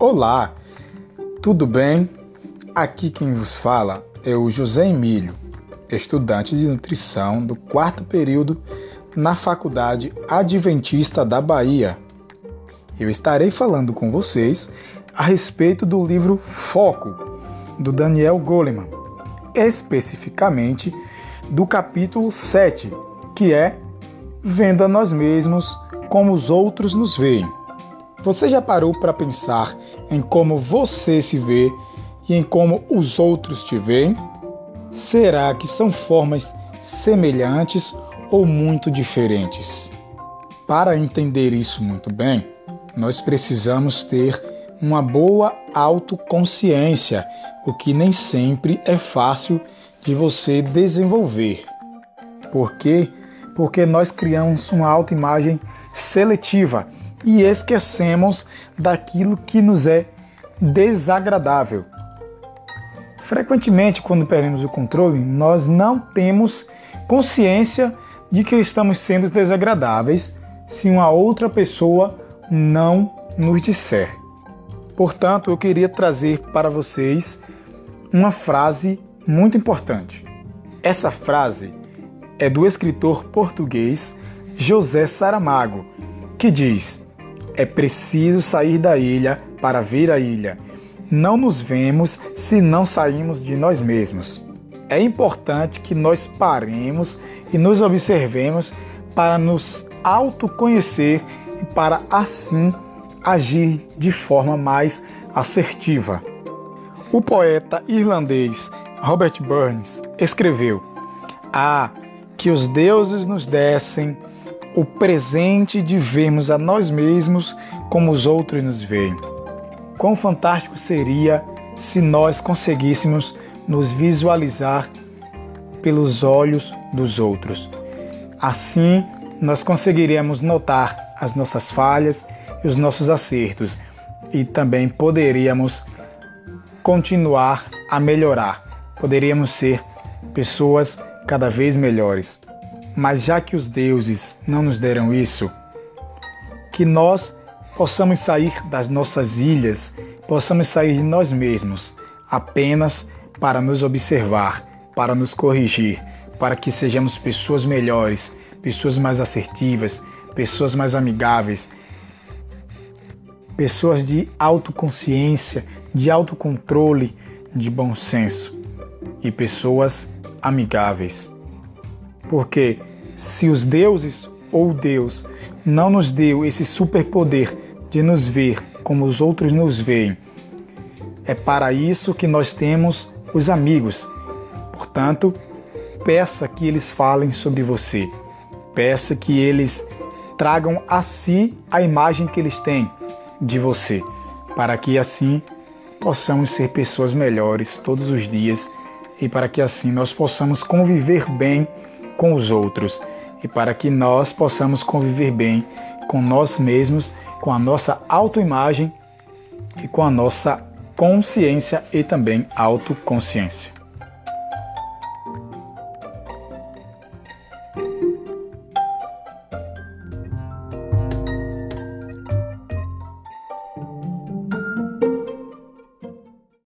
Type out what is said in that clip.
Olá, tudo bem? Aqui quem vos fala é o José Emílio, estudante de nutrição do quarto período na Faculdade Adventista da Bahia. Eu estarei falando com vocês a respeito do livro Foco, do Daniel Goleman, especificamente do capítulo 7, que é Vendo a nós mesmos como os outros nos veem. Você já parou para pensar em como você se vê e em como os outros te veem? Será que são formas semelhantes ou muito diferentes? Para entender isso muito bem, nós precisamos ter uma boa autoconsciência, o que nem sempre é fácil de você desenvolver. Por quê? Porque nós criamos uma autoimagem seletiva e esquecemos daquilo que nos é desagradável. Frequentemente, quando perdemos o controle, nós não temos consciência de que estamos sendo desagradáveis se uma outra pessoa não nos disser. Portanto, eu queria trazer para vocês uma frase muito importante. Essa frase é do escritor português José Saramago, que diz: É preciso sair da ilha para ver a ilha. Não nos vemos se não saímos de nós mesmos. É importante que nós paremos e nos observemos para nos autoconhecer e para assim agir de forma mais assertiva. O poeta irlandês Robert Burns escreveu: Ah, que os deuses nos dessem o presente de vermos a nós mesmos como os outros nos veem. Quão fantástico seria se nós conseguíssemos nos visualizar pelos olhos dos outros. Assim, nós conseguiríamos notar as nossas falhas e os nossos acertos e também poderíamos continuar a melhorar. Poderíamos ser pessoas cada vez melhores. Mas já que os deuses não nos deram isso, que nós possamos sair das nossas ilhas, possamos sair de nós mesmos, apenas para nos observar, para nos corrigir, para que sejamos pessoas melhores, pessoas mais assertivas, pessoas mais amigáveis, pessoas de autoconsciência, de autocontrole, de bom senso e pessoas amigáveis. Porque se os deuses ou Deus não nos deu esse superpoder de nos ver como os outros nos veem, é para isso que nós temos os amigos. Portanto, peça que eles falem sobre você. Peça que eles tragam a si a imagem que eles têm de você, para que assim possamos ser pessoas melhores todos os dias e para que assim nós possamos conviver bem com os outros e para que nós possamos conviver bem com nós mesmos, com a nossa autoimagem e com a nossa consciência e também autoconsciência.